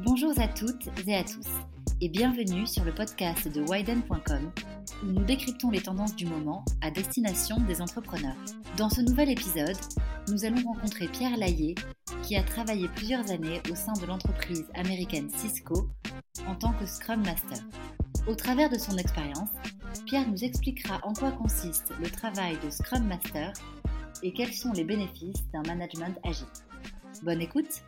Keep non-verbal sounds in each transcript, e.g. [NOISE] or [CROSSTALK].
Bonjour à toutes et à tous et bienvenue sur le podcast de Widen.com où nous décryptons les tendances du moment à destination des entrepreneurs. Dans ce nouvel épisode, nous allons rencontrer Pierre Laillé qui a travaillé plusieurs années au sein de l'entreprise américaine Cisco en tant que Scrum Master. Au travers de son expérience, Pierre nous expliquera en quoi consiste le travail de Scrum Master et quels sont les bénéfices d'un management agile. Bonne écoute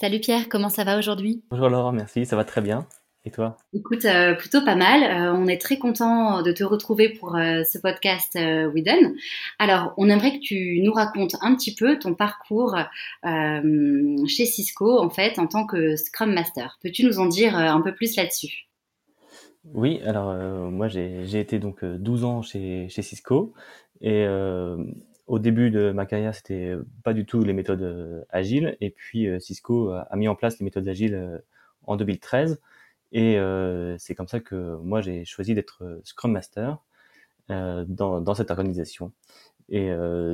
Salut Pierre, comment ça va aujourd'hui? Bonjour Laure, merci, ça va très bien. Et toi? Écoute, euh, plutôt pas mal. Euh, on est très content de te retrouver pour euh, ce podcast Widen. Alors, on aimerait que tu nous racontes un petit peu ton parcours chez Cisco, en fait, en tant que Scrum Master. Peux-tu nous en dire un peu plus là-dessus? Oui, alors moi j'ai été donc 12 ans chez, chez Cisco et au début de ma carrière, c'était pas du tout les méthodes euh, agiles. Et puis euh, Cisco a mis en place les méthodes agiles euh, en 2013. Et c'est comme ça que moi j'ai choisi d'être Scrum Master dans, cette organisation. Et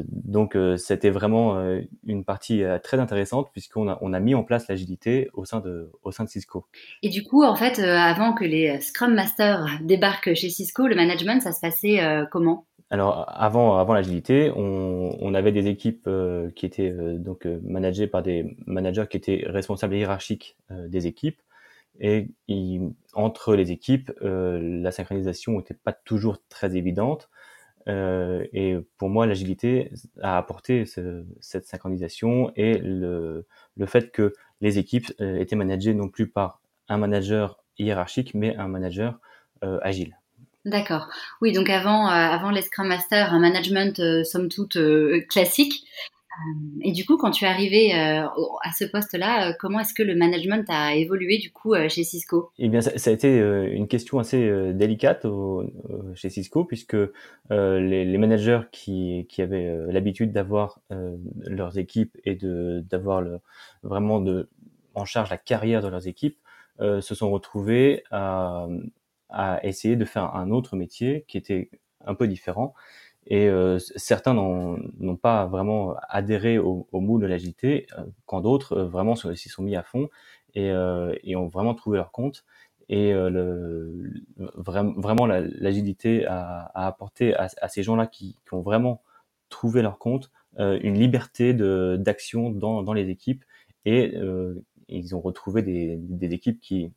donc c'était vraiment une partie très intéressante puisqu'on a, mis en place l'agilité au sein de Cisco. Et du coup, en fait, avant que les Scrum Masters débarquent chez Cisco, le management, ça se passait comment? Alors avant, avant l'agilité, on, on, avait des équipes euh, qui étaient euh, donc euh, managées par des managers qui étaient responsables hiérarchiques des équipes. Et entre les équipes, la synchronisation n'était pas toujours très évidente. et pour moi, l'agilité a apporté ce, cette synchronisation et le, le fait que les équipes étaient managées non plus par un manager hiérarchique, mais un manager agile. D'accord. Oui, donc avant, euh, avant les Scrum Masters, un management euh, somme toute euh, classique. et du coup, quand tu es arrivé à ce poste-là, comment est-ce que le management a évolué du coup chez Cisco? Eh bien, ça, a été une question assez délicate chez Cisco, puisque les, les, managers qui, qui avaient l'habitude d'avoir leurs équipes et d'avoir vraiment de, en charge la carrière de leurs équipes se sont retrouvés à à essayer de faire un autre métier qui était un peu différent. Et euh, certains n'ont pas vraiment adhéré au, au moule de l'agilité, euh, quand d'autres euh, vraiment s'y sont mis à fond et, euh, et, ont vraiment trouvé leur compte. Et le, vraiment, l'agilité a, a, apporté à, à ces gens-là qui, qui, ont vraiment trouvé leur compte une liberté d'action dans, dans les équipes. Et ils ont retrouvé des, des équipes qui,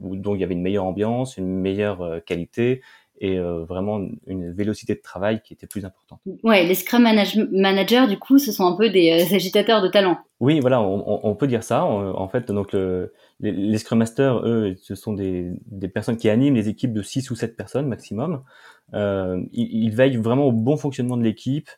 dont il y avait une meilleure ambiance, une meilleure euh, qualité et euh, vraiment une vélocité de travail qui était plus importante. Ouais, les Scrum Managers, du coup, ce sont un peu des euh, agitateurs de talent. Oui, voilà, on, on peut dire ça. En fait, donc le, les, les, Scrum Masters, eux, ce sont des, des, personnes qui animent les équipes de 6 ou 7 personnes maximum. Euh, ils, ils, veillent vraiment au bon fonctionnement de l'équipe.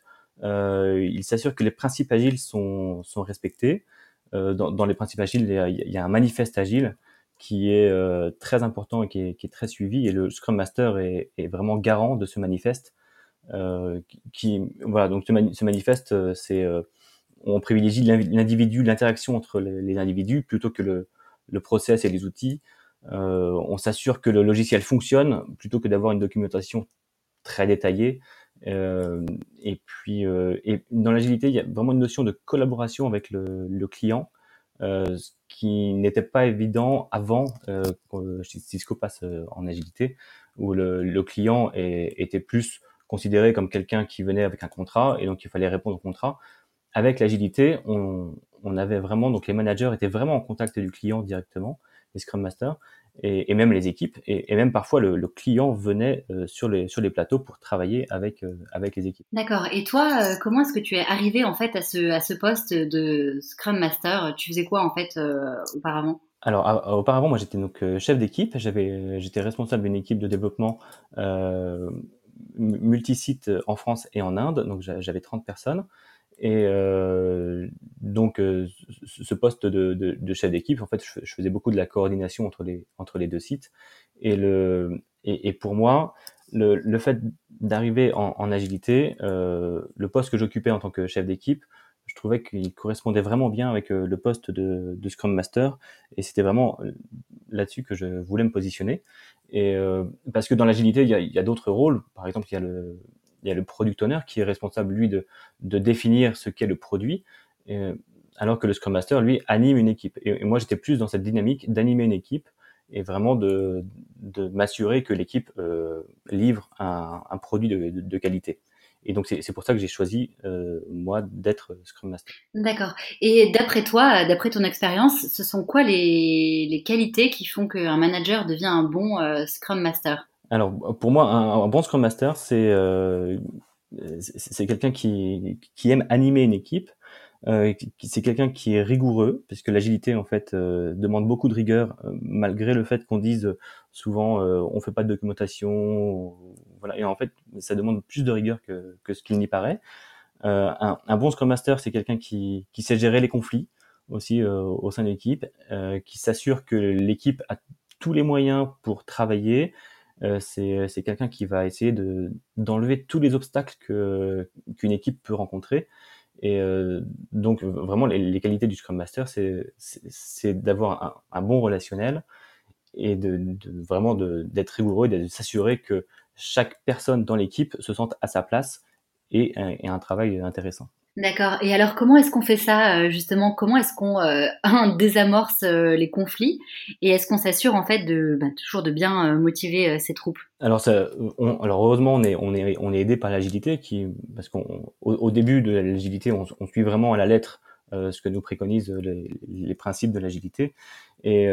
Euh, ils s'assurent que les principes agiles sont, sont respectés. Euh, dans, dans, les principes agiles, il y, a, il y a un manifeste agile qui est euh, très important et qui est, qui est, très suivi. Et le Scrum Master est, est vraiment garant de ce manifeste. Euh, qui, voilà, donc ce, manifeste, euh, c'est euh, on privilégie l'individu, l'interaction entre les, individus plutôt que le, le process et les outils. Euh, on s'assure que le logiciel fonctionne plutôt que d'avoir une documentation très détaillée. Euh, et puis, et dans l'agilité, il y a vraiment une notion de collaboration avec le, le client ce qui n'était pas évident avant euh, que Cisco passe euh, en agilité, où le, le client est, était plus considéré comme quelqu'un qui venait avec un contrat et donc il fallait répondre au contrat. Avec l'agilité, on, on, avait vraiment donc les managers étaient vraiment en contact du client directement, les Scrum Masters, et, et même les équipes, et, et même parfois le, le client venait euh, sur, les, sur les plateaux pour travailler avec, euh, avec les équipes. D'accord. Et toi, euh, comment est-ce que tu es arrivé en fait à ce, à ce poste de Scrum Master? Tu faisais quoi en fait auparavant? Alors, auparavant, moi, j'étais donc chef d'équipe. J'avais, j'étais responsable d'une équipe de développement euh, multisite en France et en Inde. Donc, j'avais 30 personnes. Et donc, euh, ce poste de, de, de chef d'équipe, en fait, je, faisais beaucoup de la coordination entre les, entre les deux sites. Et, le, et, et pour moi, le, le fait d'arriver en, en, agilité, euh, le poste que j'occupais en tant que chef d'équipe, je trouvais qu'il correspondait vraiment bien avec euh, le poste de, de Scrum Master. Et c'était vraiment là-dessus que je voulais me positionner. Et euh, parce que dans l'agilité, il y a, a d'autres rôles. Par exemple, il y a le, y a le product owner qui est responsable lui de, de définir ce qu'est le produit. Et alors que le Scrum Master, lui, anime une équipe. Et, moi, j'étais plus dans cette dynamique d'animer une équipe et vraiment de, de m'assurer que l'équipe euh, livre un, un produit de, de, de, qualité. Et donc, c'est pour ça que j'ai choisi, euh, moi, d'être Scrum Master. D'accord. Et d'après toi, d'après ton expérience, ce sont quoi les, les qualités qui font qu'un manager devient un bon euh, Scrum Master? Alors, pour moi, un, un bon Scrum Master, c'est c'est quelqu'un qui, qui aime animer une équipe, euh, c'est quelqu'un qui est rigoureux, puisque l'agilité en fait euh, demande beaucoup de rigueur, euh, malgré le fait qu'on dise souvent euh, on fait pas de documentation, voilà. Et en fait, ça demande plus de rigueur que, que ce qu'il n'y paraît. Un, un, bon Scrum Master, c'est quelqu'un qui, qui sait gérer les conflits aussi au sein de l'équipe, qui s'assure que l'équipe a tous les moyens pour travailler. c'est quelqu'un qui va essayer de d'enlever tous les obstacles que qu'une équipe peut rencontrer et euh, donc vraiment les, qualités du Scrum Master, c'est d'avoir un, bon relationnel et vraiment d'être rigoureux et de s'assurer que chaque personne dans l'équipe se sente à sa place et, et un travail intéressant. D'accord. Et alors, comment est-ce qu'on fait ça euh, justement? Comment est-ce qu'on euh, [LAUGHS] désamorce euh, les conflits? Et est-ce qu'on s'assure en fait de bah, toujours de bien euh, motiver ses troupes? Alors, ça, on, alors heureusement, on est on est on est aidé par l'agilité qui parce qu'au au début de l'agilité, on, on, suit vraiment à la lettre ce que nous préconisent les, les principes de l'agilité. Et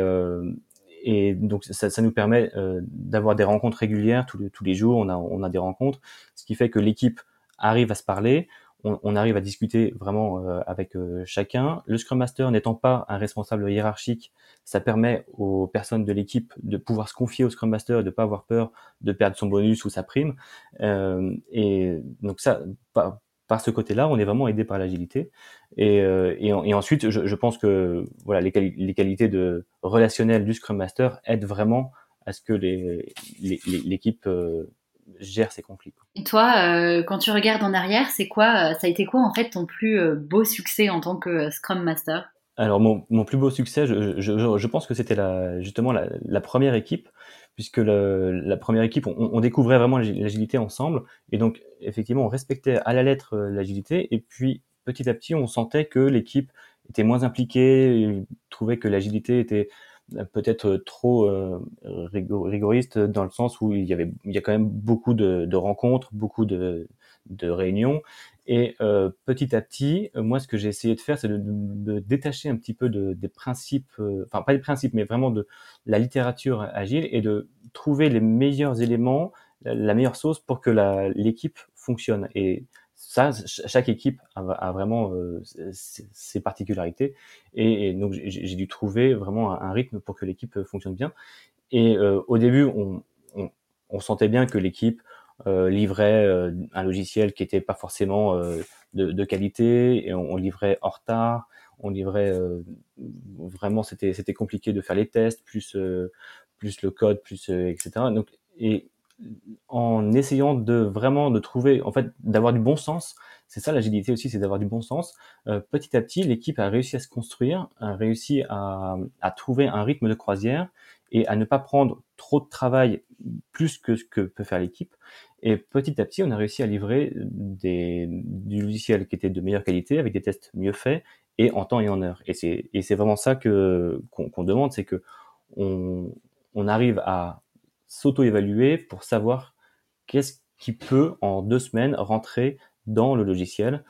et donc ça, ça nous permet d'avoir des rencontres régulières tous les, tous les jours. On a on a des rencontres, ce qui fait que l'équipe arrive à se parler on, arrive à discuter vraiment euh, avec euh, chacun. Le Scrum Master n'étant pas un responsable hiérarchique, ça permet aux personnes de l'équipe de pouvoir se confier au Scrum Master et de pas avoir peur de perdre son bonus ou sa prime. Euh, et donc ça, par, ce côté-là, on est vraiment aidé par l'agilité. Et, et, et, ensuite, je, je, pense que voilà, les, les, qualités de relationnelles du Scrum Master aident vraiment à ce que l'équipe gère ces conflits. Et toi, euh, quand tu regardes en arrière, c'est quoi, euh, ça a été quoi en fait ton plus euh, beau succès en tant que Scrum Master? Alors mon, mon, plus beau succès, je, je, je pense que c'était la, justement la, la, première équipe, puisque le, la première équipe, on, on découvrait vraiment l'agilité ensemble, et donc effectivement on respectait à la lettre l'agilité, et puis petit à petit on sentait que l'équipe était moins impliquée, trouvait que l'agilité était peut-être trop euh, rigoriste dans le sens où il y avait il y a quand même beaucoup de, de rencontres, beaucoup de, de réunions et euh, petit à petit, moi ce que j'ai essayé de faire, c'est de me détacher un petit peu de, des principes, euh, enfin pas des principes, mais vraiment de la littérature agile et de trouver les meilleurs éléments, la meilleure sauce pour que l'équipe fonctionne. Et ça, chaque équipe a, vraiment euh, ses, particularités. Et, donc, j'ai dû trouver vraiment un, rythme pour que l'équipe fonctionne bien. Et euh, au début, on, sentait bien que l'équipe euh, livrait euh, un logiciel qui était pas forcément euh, de, qualité, et on, livrait en retard. On livrait vraiment, c'était c'était compliqué de faire les tests, plus plus le code, plus etc. Donc, et en essayant de vraiment de trouver, en fait, d'avoir du bon sens. C'est ça l'agilité aussi, c'est d'avoir du bon sens. Euh, petit à petit, l'équipe a réussi à se construire, a réussi à, trouver un rythme de croisière et à ne pas prendre trop de travail plus que ce que peut faire l'équipe. Et petit à petit, on a réussi à livrer des, du logiciel qui était de meilleure qualité, avec des tests mieux faits et en temps et en heure. Et c'est, vraiment ça que qu'on, demande, c'est que on, on arrive à s'auto-évaluer pour savoir qu'est-ce qui peut en deux semaines rentrer dans le logiciel.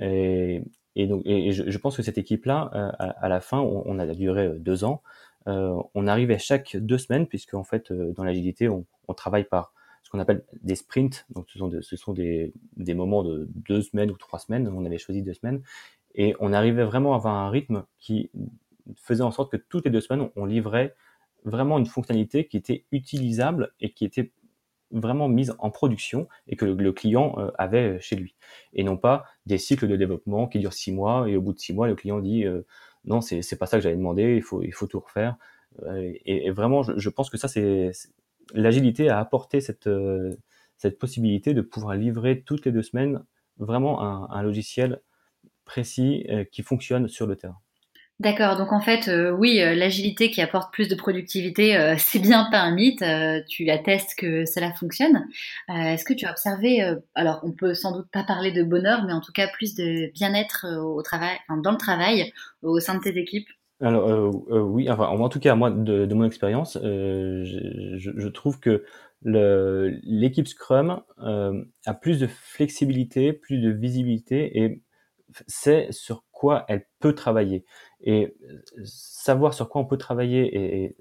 Et, donc, je, pense que cette équipe-là, euh, à, la fin, on, on, a duré euh, deux ans. Euh, on arrivait chaque deux semaines, puisque en fait, dans l'agilité, on, travaille par ce qu'on appelle des sprints. Donc, ce sont, ce sont des, des, moments de deux semaines ou trois semaines. On avait choisi deux semaines, et on arrivait vraiment à avoir un rythme qui faisait en sorte que toutes les deux semaines, on livrait vraiment une fonctionnalité qui était utilisable et qui était vraiment mise en production et que le, client euh, avait chez lui. Et non pas des cycles de développement qui durent six mois et au bout de six mois, le client dit euh, non, c'est, c'est pas ça que j'avais demandé, il faut, il faut tout refaire. Euh, et, vraiment, je, pense que ça, c'est, l'agilité a apporté cette, euh, cette possibilité de pouvoir livrer toutes les deux semaines vraiment un, logiciel précis euh, qui fonctionne sur le terrain. D'accord, donc en fait, euh, oui, euh, l'agilité qui apporte plus de productivité, euh, [LAUGHS] c'est bien pas un mythe. tu attestes que cela fonctionne. Est-ce que tu as observé, alors on peut sans doute pas parler de bonheur, mais en tout cas plus de bien-être au travail, enfin, dans le travail, au sein de tes équipes? Alors oui, enfin en tout cas moi de, mon expérience, je, je, trouve que l'équipe Scrum a plus de flexibilité, plus de visibilité et sait sur quoi elle peut travailler. Et euh, savoir sur quoi on peut travailler et,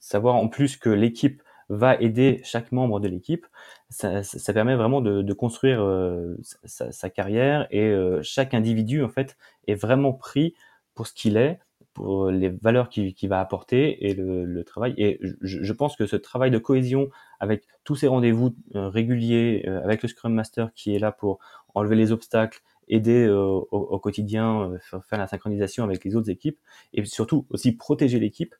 savoir en plus que l'équipe va aider chaque membre de l'équipe, ça, permet vraiment de, construire euh, sa, carrière et euh, chaque individu en fait est vraiment pris pour ce qu'il est, pour les valeurs qu'il va apporter et le, travail. Et je, pense que ce travail de cohésion avec tous ces rendez-vous réguliers, avec le Scrum Master qui est là pour enlever les obstacles, aider euh, au, au, quotidien, euh, faire la synchronisation avec les autres équipes et surtout aussi protéger l'équipe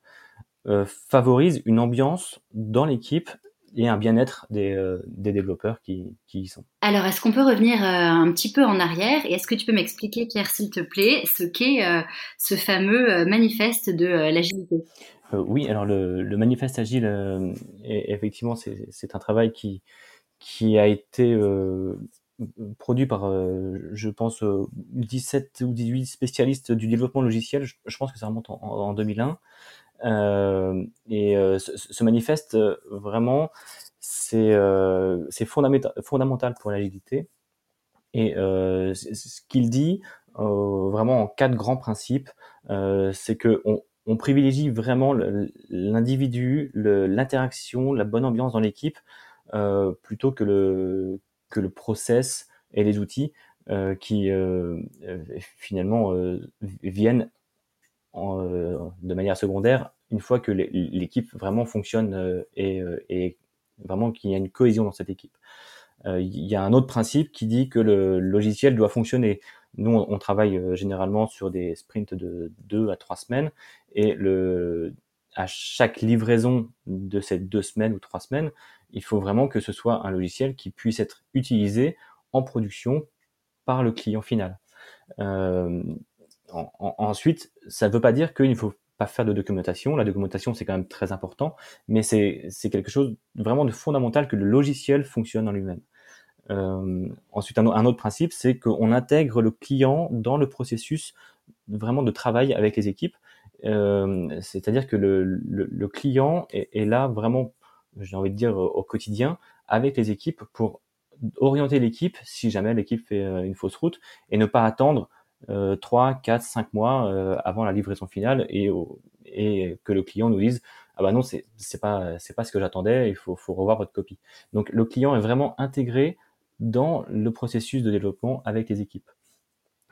euh, favorise une ambiance dans l'équipe et un bien-être des, des, développeurs qui, qui, y sont. Alors, est-ce qu'on peut revenir un petit peu en arrière et est-ce que tu peux m'expliquer, Pierre, s'il te plaît, ce qu'est ce fameux manifeste de l'agilité? Oui, alors le, le manifeste agile, effectivement, c'est un travail qui, qui a été produit par, euh, je pense, 17 euh, ou 18 spécialistes du développement logiciel. Je, pense que ça remonte en, 2001. Euh, et ce, manifeste, vraiment, c'est c'est fondamental, fondamental pour l'agilité. Et ce qu'il dit, vraiment en quatre grands principes, c'est que on, on, privilégie vraiment l'individu, l'interaction, la bonne ambiance dans l'équipe, plutôt que le que le process et les outils euh, qui euh, euh, finalement viennent de manière secondaire une fois que l'équipe vraiment fonctionne et, vraiment qu'il y a une cohésion dans cette équipe. Il y a un autre principe qui dit que le logiciel doit fonctionner. Nous, on travaille généralement sur des sprints de deux à trois semaines et le, à chaque livraison de ces deux semaines ou trois semaines, il faut vraiment que ce soit un logiciel qui puisse être utilisé en production par le client final. Euh, ensuite, ça ne veut pas dire qu'il ne faut pas faire de documentation. La documentation, c'est quand même très important, mais c'est quelque chose vraiment de fondamental que le logiciel fonctionne en lui-même. Euh, ensuite, un, autre principe, c'est qu'on intègre le client dans le processus vraiment de travail avec les équipes. Euh, c'est-à-dire que le, client est, là vraiment j'ai envie de dire, au quotidien avec les équipes pour orienter l'équipe si jamais l'équipe fait euh, une fausse route et ne pas attendre euh, 3, 4, 5 mois euh, avant la livraison finale et, et que le client nous dise ah bah non c'est pas c'est pas ce que j'attendais il faut faut revoir votre copie donc le client est vraiment intégré dans le processus de développement avec les équipes.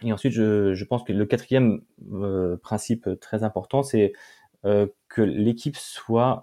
Et ensuite je, je pense que le quatrième euh, principe très important c'est que l'équipe soit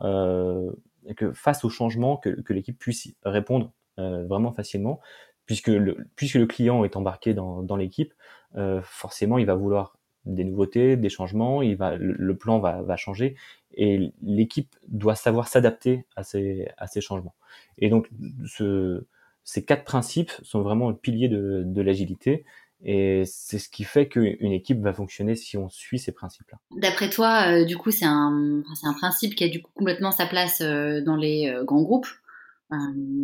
que face au changement, que, que l'équipe puisse répondre euh, vraiment facilement, puisque le, puisque le client est embarqué dans, dans l'équipe, euh, forcément il va vouloir des nouveautés, des changements, il va, le, plan va, va changer et l'équipe doit savoir s'adapter à ces, à ces changements. Et donc ce, ces quatre principes sont vraiment le pilier de, de l'agilité. Et c'est ce qui fait qu'une équipe va fonctionner si on suit ces principes-là. D'après toi, euh, du coup, c'est un, un principe qui a du coup complètement sa place euh, dans les euh, grands groupes,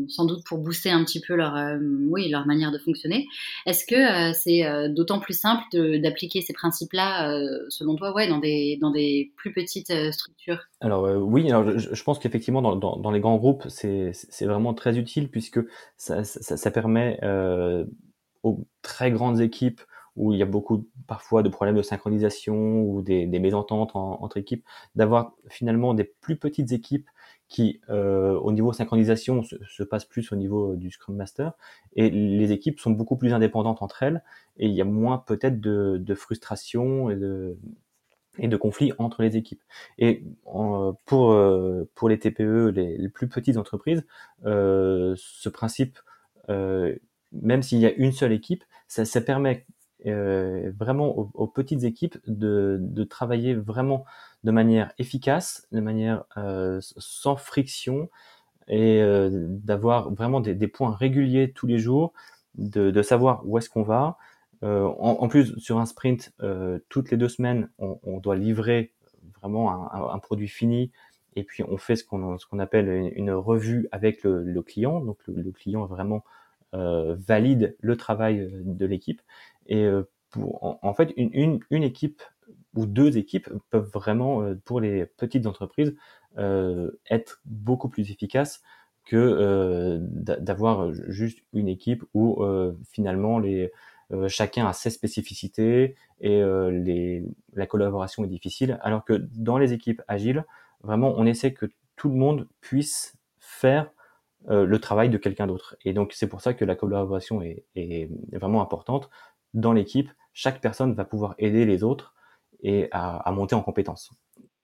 sans doute pour booster un petit peu leur, oui, leur manière de fonctionner. Est-ce que c'est d'autant plus simple d'appliquer ces principes-là, selon toi, ouais, dans des, dans des plus petites structures? Alors oui, alors, je, je pense qu'effectivement, dans, dans, dans, les grands groupes, c'est vraiment très utile puisque ça, ça, ça permet aux très grandes équipes où il y a beaucoup parfois de problèmes de synchronisation ou des, des mésententes entre équipes, d'avoir finalement des plus petites équipes qui, euh, au niveau synchronisation, se, se, passent plus au niveau du Scrum Master, et les équipes sont beaucoup plus indépendantes entre elles, et il y a moins peut-être de, de, frustration et de, conflits entre les équipes. Et pour, euh, pour les TPE, les, plus petites entreprises, euh, ce principe euh, même s'il y a une seule équipe, ça, permet euh, vraiment aux, petites équipes de, travailler vraiment de manière efficace, de manière euh, sans friction et euh, d'avoir vraiment des, points réguliers tous les jours, de, savoir où est-ce qu'on va en, plus, sur un sprint, toutes les deux semaines, on, doit livrer vraiment un, produit fini et puis on fait ce qu'on appelle une, revue avec le, le client. Donc le, client vraiment euh, valide le travail de l'équipe et pour, en, fait une, une, une, équipe ou deux équipes peuvent vraiment pour les petites entreprises euh, être beaucoup plus efficaces que euh, d'avoir juste une équipe où euh, finalement les euh, chacun a ses spécificités et les, la collaboration est difficile. Alors que dans les équipes agiles, vraiment, on essaie que tout le monde puisse faire le travail de quelqu'un d'autre. Et donc, c'est pour ça que la collaboration est, est vraiment importante. Dans l'équipe, chaque personne va pouvoir aider les autres et à, à monter en compétences.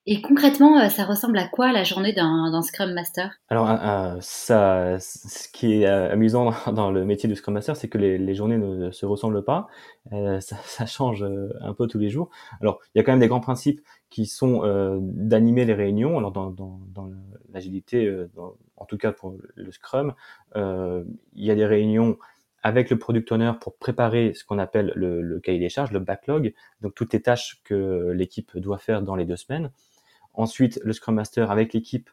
Et concrètement, euh, ça ressemble à quoi la journée d'un Scrum Master? Alors, euh, ça, ce qui est euh, amusant dans le métier de Scrum Master, c'est que les, les, journées ne se ressemblent pas. Euh, ça, ça, change un peu tous les jours. Alors, il y a quand même des grands principes qui sont euh, d'animer les réunions. Alors, dans, dans, dans l'agilité, en tout cas pour le Scrum, il y a des réunions avec le product owner pour préparer ce qu'on appelle le, cahier des charges, le backlog, donc toutes les tâches que l'équipe doit faire dans les deux semaines. Ensuite, le Scrum Master avec l'équipe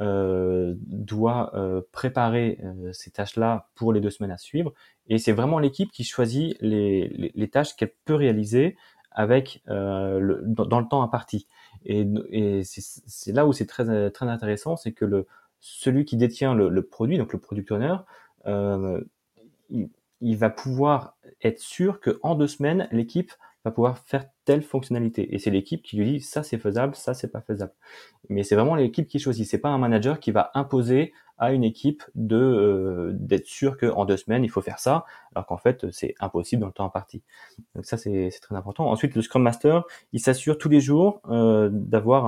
euh, doit euh, préparer euh, ces tâches-là pour les deux semaines à suivre. Et c'est vraiment l'équipe qui choisit les, tâches qu'elle peut réaliser avec dans, le temps imparti. Et, et c'est là où c'est très, très intéressant, c'est que le, celui qui détient le, produit, donc le product owner, il, il, va pouvoir être sûr qu'en deux semaines, l'équipe va pouvoir faire telle fonctionnalité. Et c'est l'équipe qui lui dit ça c'est faisable, ça c'est pas faisable. Mais c'est vraiment l'équipe qui choisit. C'est pas un manager qui va imposer à une équipe de euh, d'être sûr qu'en deux semaines il faut faire ça, alors qu'en fait c'est impossible dans le temps imparti. Donc ça c'est très important. Ensuite le Scrum Master il s'assure tous les jours euh, d'avoir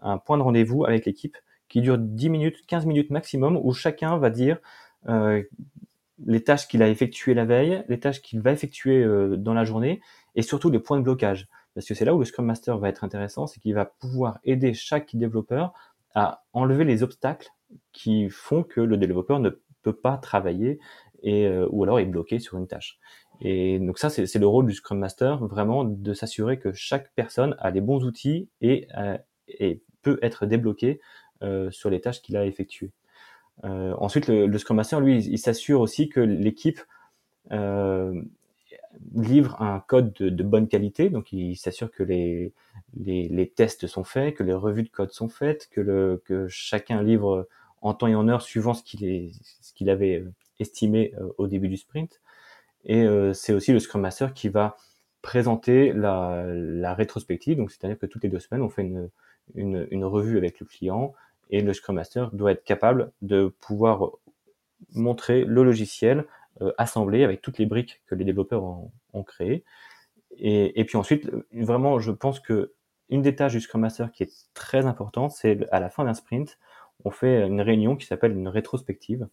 un point de rendez-vous avec l'équipe qui dure 10 minutes, 15 minutes maximum, où chacun va dire euh, les tâches qu'il a effectuées la veille, les tâches qu'il va effectuer euh, dans la journée, et surtout les points de blocage. Parce que c'est là où le Scrum Master va être intéressant, c'est qu'il va pouvoir aider chaque développeur à enlever les obstacles qui font que le développeur ne peut pas travailler et euh, ou alors est bloqué sur une tâche. Et donc ça, c'est le rôle du Scrum Master, vraiment de s'assurer que chaque personne a les bons outils et, euh, et peut être débloqué euh, sur les tâches qu'il a effectuées. Euh, ensuite, le, le, Scrum Master, lui, il, s'assure aussi que l'équipe euh, livre un code de, bonne qualité, donc il s'assure que les, tests sont faits, que les revues de code sont faites, que, chacun livre en temps et en heure suivant ce qu'il avait estimé euh, au début du sprint. Et euh, c'est aussi le Scrum Master qui va présenter la, rétrospective, donc c'est-à-dire que toutes les deux semaines, on fait une revue avec le client, et le Scrum Master doit être capable de pouvoir montrer le logiciel euh, assemblé avec toutes les briques que les développeurs ont, créées. Et, puis ensuite, vraiment, je pense que une des tâches du Scrum Master qui est très importante, c'est à la fin d'un sprint, on fait une réunion qui s'appelle une rétrospective,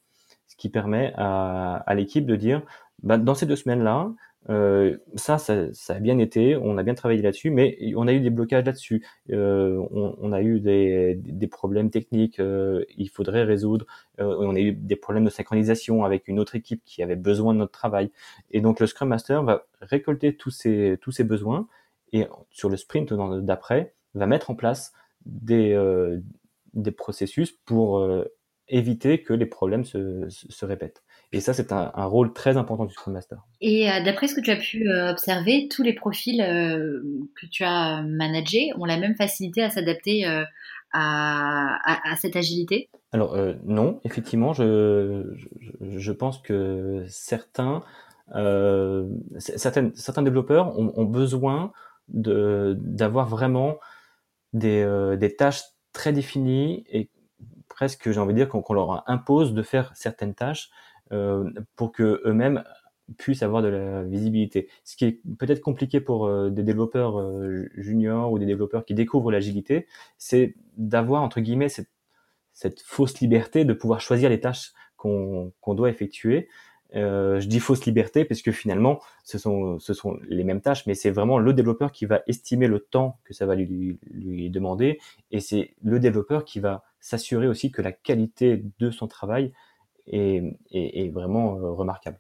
ce qui permet à, à l'équipe de dire, bah, dans ces deux semaines-là, euh, ça, ça, ça, a bien été, on a bien travaillé là-dessus, mais on a eu des blocages là-dessus. Euh, on, on, a eu des, des problèmes techniques, euh, il faudrait résoudre. Euh, on a eu des problèmes de synchronisation avec une autre équipe qui avait besoin de notre travail. Et donc le Scrum Master va récolter tous ces, tous ces besoins et sur le sprint d'après, va mettre en place des, euh, des processus pour éviter que les problèmes se, se répètent. Et ça, c'est un, un, rôle très important du Scrum Master. Et euh, d'après ce que tu as pu euh, observer, tous les profils euh, que tu as managés ont la même facilité à s'adapter à, à, à, cette agilité? Alors non, effectivement, je, je, je, pense que certains, certaines, certains développeurs ont, ont besoin d'avoir vraiment des, des tâches très définies et presque, j'ai envie de dire, qu'on qu leur impose de faire certaines tâches euh, pour que eux-mêmes puissent avoir de la visibilité. Ce qui est peut-être compliqué pour euh, des développeurs euh, juniors ou des développeurs qui découvrent l'agilité, c'est d'avoir entre guillemets cette, fausse liberté de pouvoir choisir les tâches qu'on qu doit effectuer. Euh, je dis fausse liberté parce que finalement, ce sont, les mêmes tâches, mais c'est vraiment le développeur qui va estimer le temps que ça va lui, demander, et c'est le développeur qui va s'assurer aussi que la qualité de son travail est, vraiment euh, remarquable.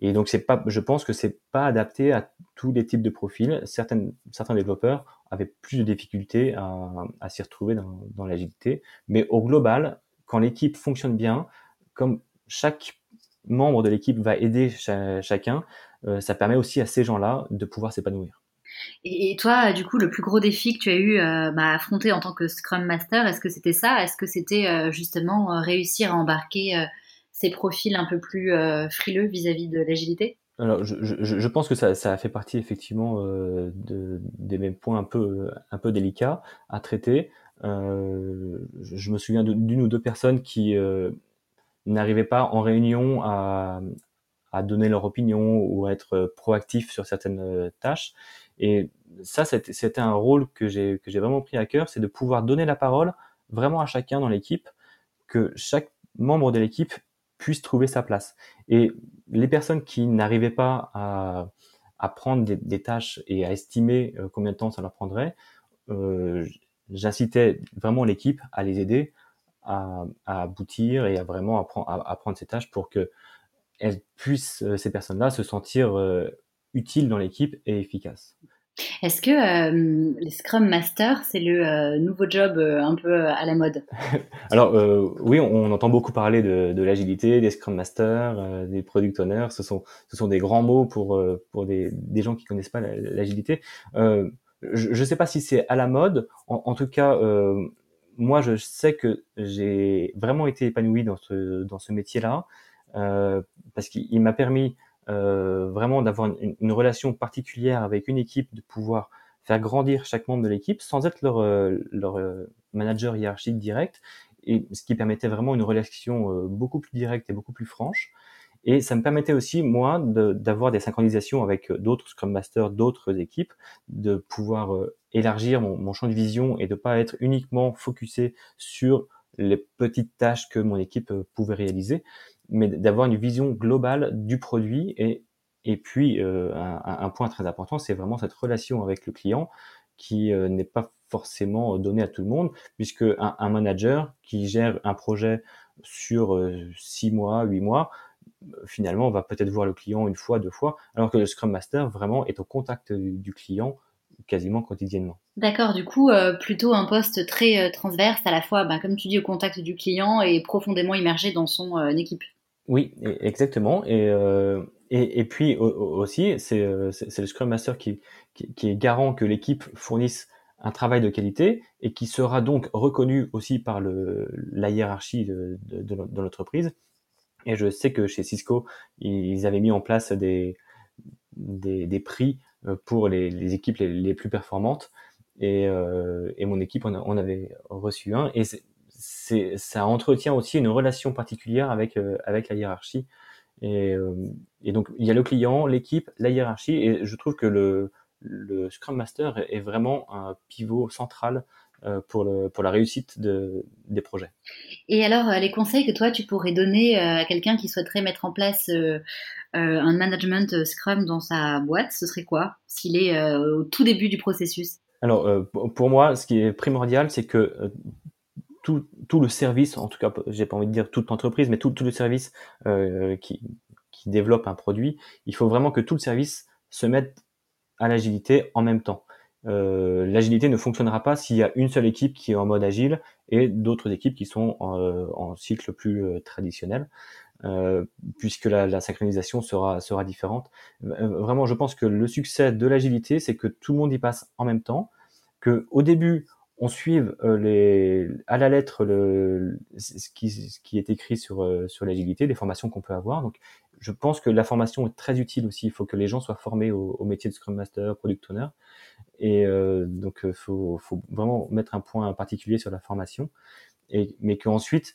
Et donc, je pense que c'est pas adapté à tous les types de profils. Certains développeurs avaient plus de difficultés à, à s'y retrouver dans, dans l'agilité. Mais au global, quand l'équipe fonctionne bien, comme chaque membre de l'équipe va aider chacun, euh, ça permet aussi à ces gens-là de pouvoir s'épanouir. Et, toi, du coup, le plus gros défi que tu as eu euh, bah, à affronter en tant que Scrum Master, est-ce que c'était ça? Est-ce que c'était euh, justement réussir à embarquer ces profils un peu plus frileux vis-à-vis de l'agilité? Alors, je, je, je, pense que ça, ça fait partie effectivement de, des mêmes points un peu, un peu délicats à traiter. Je me souviens d'une ou deux personnes qui n'arrivaient pas en réunion à, à donner leur opinion ou à être proactifs sur certaines tâches. Et ça, c'était un rôle que j'ai vraiment pris à cœur, c'est de pouvoir donner la parole vraiment à chacun dans l'équipe, que chaque membre de l'équipe puisse trouver sa place. Et les personnes qui n'arrivaient pas à, à prendre des, des, tâches et à estimer euh, combien de temps ça leur prendrait, euh, j'incitais vraiment l'équipe à les aider à, à, aboutir et à vraiment apprendre, à, à prendre ces tâches pour que elles puissent, euh, ces personnes-là, se sentir euh, utiles dans l'équipe et efficaces. Est-ce que euh, les Scrum Masters, c'est le euh, nouveau job euh, un peu à la mode? [LAUGHS] Alors oui, on, entend beaucoup parler de, de l'agilité, des Scrum Masters, des Product Owners. Ce sont, ce sont des grands mots pour, pour des, des gens qui connaissent pas l'agilité. je ne sais pas si c'est à la mode. En, en tout cas, moi, je sais que j'ai vraiment été épanoui dans ce, dans ce métier-là parce qu'il m'a permis euh, vraiment d'avoir une, relation particulière avec une équipe, de pouvoir faire grandir chaque membre de l'équipe sans être leur, euh, leur euh, manager hiérarchique direct, et ce qui permettait vraiment une relation beaucoup plus directe et beaucoup plus franche. Et ça me permettait aussi, moi, d'avoir des synchronisations avec d'autres Scrum Masters, d'autres équipes, de pouvoir élargir mon, champ de vision et de pas être uniquement focusé sur les petites tâches que mon équipe pouvait réaliser, mais d'avoir une vision globale du produit et puis euh, un, point très important, c'est vraiment cette relation avec le client qui euh, n'est pas forcément donnée à tout le monde, puisque un, manager qui gère un projet sur euh, six mois, huit mois, finalement va peut-être voir le client une fois, deux fois, alors que le Scrum Master vraiment est au contact du client quasiment quotidiennement. D'accord, du coup, euh, plutôt un poste très euh, transverse, à la fois, bah, comme tu dis, au contact du client et profondément immergé dans son euh, équipe. Oui, e, exactement. Et, et, et, puis aussi, c'est le Scrum Master qui, qui, qui est garant que l'équipe fournisse un travail de qualité et qui sera donc reconnu aussi par le, la hiérarchie de, de, de, l'entreprise. Et je sais que chez Cisco, ils avaient mis en place des, des, prix pour les, équipes les, plus performantes. Et, euh, et mon équipe, on, avait reçu un. Et ça entretient aussi une relation particulière avec, euh, avec la hiérarchie. Et, euh, et, donc, il y a le client, l'équipe, la hiérarchie, et je trouve que le, le Scrum Master est vraiment un pivot central euh, pour, le, pour la réussite de, des projets. Et alors, les conseils que toi, tu pourrais donner à quelqu'un qui souhaiterait mettre en place un management Scrum dans sa boîte, ce serait quoi? S'il est au tout début du processus Alors, pour moi, ce qui est primordial, c'est que tout, tout, le service, en tout cas, j'ai pas envie de dire toute l'entreprise, mais tout, tout, le service euh, qui, qui, développe un produit, il faut vraiment que tout le service se mette à l'agilité en même temps. Euh, l'agilité ne fonctionnera pas s'il y a une seule équipe qui est en mode agile et d'autres équipes qui sont en, euh, en cycle plus euh, traditionnel, euh, puisque la, synchronisation sera, sera différente. Vraiment, je pense que le succès de l'agilité, c'est que tout le monde y passe en même temps, que au début, on suive euh, les, à la lettre le, ce, qui, ce qui est écrit sur, euh, sur l'agilité, les formations qu'on peut avoir. Donc, je pense que la formation est très utile aussi. Il faut que les gens soient formés au, métier de Scrum Master, Product Owner. Et euh, donc, il faut, faut, vraiment mettre un point particulier sur la formation. Mais qu'ensuite,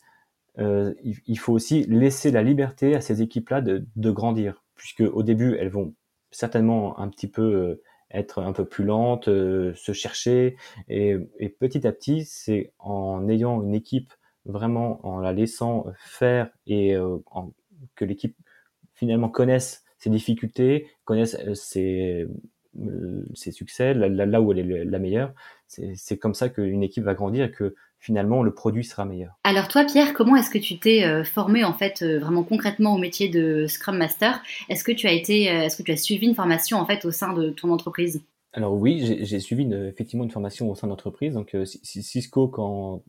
euh, il, faut aussi laisser la liberté à ces équipes-là de, grandir. Puisque au début, elles vont certainement un petit peu être un peu plus lente, euh, se chercher. Et, et, petit à petit, c'est en ayant une équipe vraiment, en la laissant faire et euh, en, que l'équipe finalement connaisse ses difficultés, connaisse euh, ses, ses succès, là, là, où elle est la meilleure. C'est comme ça qu'une équipe va grandir et que finalement le produit sera meilleur. Alors toi Pierre, comment est-ce que tu t'es formé en fait vraiment concrètement au métier de Scrum Master? Est-ce que tu as été est-ce que tu as suivi une formation en fait au sein de ton entreprise? Alors oui, j'ai suivi effectivement une formation au sein d'entreprise. Donc Cisco, quand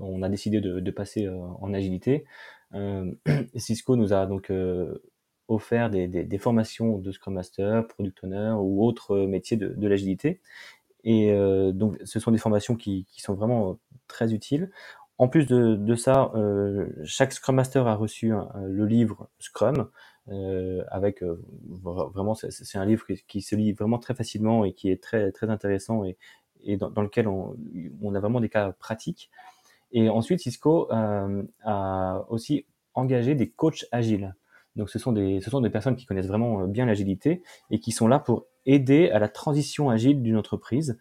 on a décidé de, passer en agilité, [CLEARS THROAT] Cisco nous a donc offert des, formations de Scrum Master, Product Owner ou autres métiers de, l'agilité. Et euh, donc, ce sont des formations qui, sont vraiment très utiles. En plus de, ça, euh, chaque Scrum Master a reçu le livre Scrum, euh, avec vraiment, c'est un livre qui, se lit vraiment très facilement et qui est très très intéressant et, et dans, lequel on, on, a vraiment des cas pratiques. Et ensuite, Cisco a aussi engagé des coachs agiles. Donc ce sont des, ce sont des personnes qui connaissent vraiment euh, bien l'agilité et qui sont là pour aider à la transition agile d'une entreprise.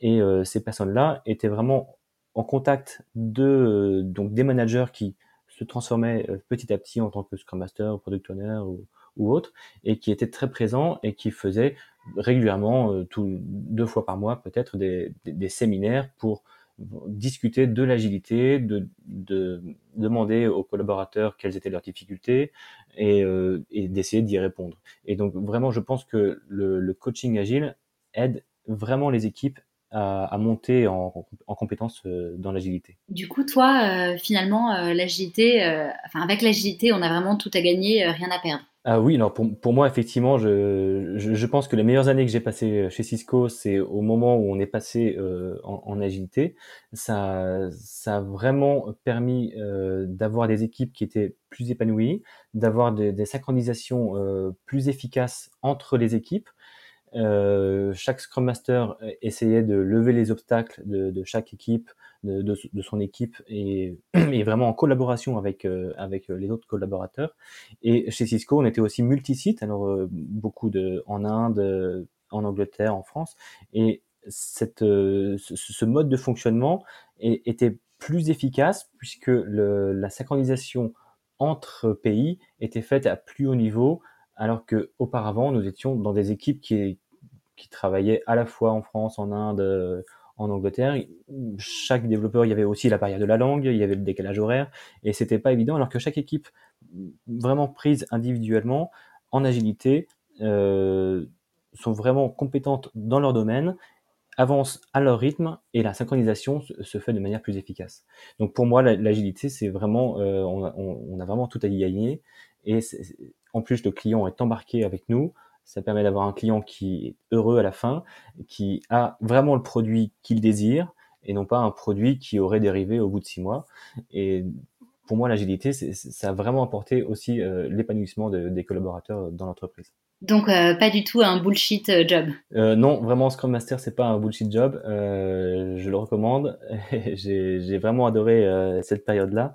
Et euh, ces personnes-là étaient vraiment en contact de euh, donc des managers qui se transformaient petit à petit en tant que Scrum Master, Product Owner ou, autre, et qui étaient très présents et qui faisaient régulièrement, tout, deux fois par mois peut-être, des séminaires pour discuter de l'agilité, de, de, demander aux collaborateurs quelles étaient leurs difficultés et, euh, et d'essayer d'y répondre. Et donc vraiment, je pense que le coaching agile aide vraiment les équipes à, à monter en, en compétences euh, dans l'agilité. Du coup, toi, euh, finalement, l'agilité, enfin avec l'agilité, on a vraiment tout à gagner, rien à perdre. Ah oui, alors pour, pour moi, effectivement, je, je, je, pense que les meilleures années que j'ai passées chez Cisco, c'est au moment où on est passé euh, en, en, agilité. Ça, ça a vraiment permis euh, d'avoir des équipes qui étaient plus épanouies, d'avoir des, des, synchronisations euh, plus efficaces entre les équipes. Euh, chaque Scrum Master essayait de lever les obstacles de, de chaque équipe, de, de, son équipe et, [CLEARS THROAT] et, vraiment en collaboration avec euh, avec les autres collaborateurs. Et chez Cisco, on était aussi multisite, alors euh, beaucoup de en Inde, en Angleterre, en France, et cette ce, ce, mode de fonctionnement était plus efficace puisque le, la synchronisation entre pays était faite à plus haut niveau alors que auparavant nous étions dans des équipes qui, qui travaillaient à la fois en France, en Inde, en Angleterre. Chaque développeur, il y avait aussi la barrière de la langue, il y avait le décalage horaire, et c'était pas évident. Alors que chaque équipe, vraiment prise individuellement, en agilité, euh, sont vraiment compétentes dans leur domaine, avancent à leur rythme, et la synchronisation se fait de manière plus efficace. Donc pour moi, l'agilité, c'est vraiment, euh, on, a, on, a, vraiment tout à y gagner, et en plus le client est embarqué avec nous. Ça permet d'avoir un client qui est heureux à la fin, qui a vraiment le produit qu'il désire et non pas un produit qui aurait dérivé au bout de six mois. Et pour moi, l'agilité, ça a vraiment apporté aussi euh, l'épanouissement de, des collaborateurs dans l'entreprise. Donc euh, pas du tout un bullshit euh, job. Euh, non, vraiment Scrum Master c'est pas un bullshit job. Euh, je le recommande. [LAUGHS] J'ai vraiment adoré cette période-là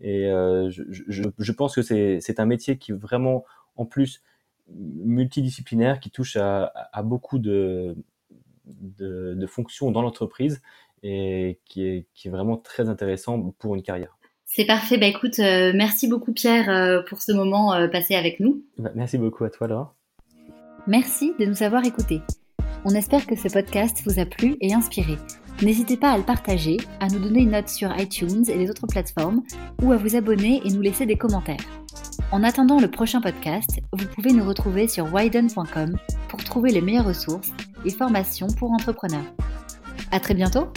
et je, je, je, pense que c'est un métier qui vraiment en plus multidisciplinaire qui touche à, à beaucoup de, de, de fonctions dans l'entreprise et qui est, qui est vraiment très intéressant pour une carrière. C'est parfait. Bah écoute, euh, merci beaucoup Pierre euh, pour ce moment euh, passé avec nous. Bah, merci beaucoup à toi Laura. Merci de nous avoir écoutés. On espère que ce podcast vous a plu et inspiré. N'hésitez pas à le partager, à nous donner une note sur iTunes et les autres plateformes, ou à vous abonner et nous laisser des commentaires. En attendant le prochain podcast, vous pouvez nous retrouver sur widen.com pour trouver les meilleures ressources et formations pour entrepreneurs. À très bientôt!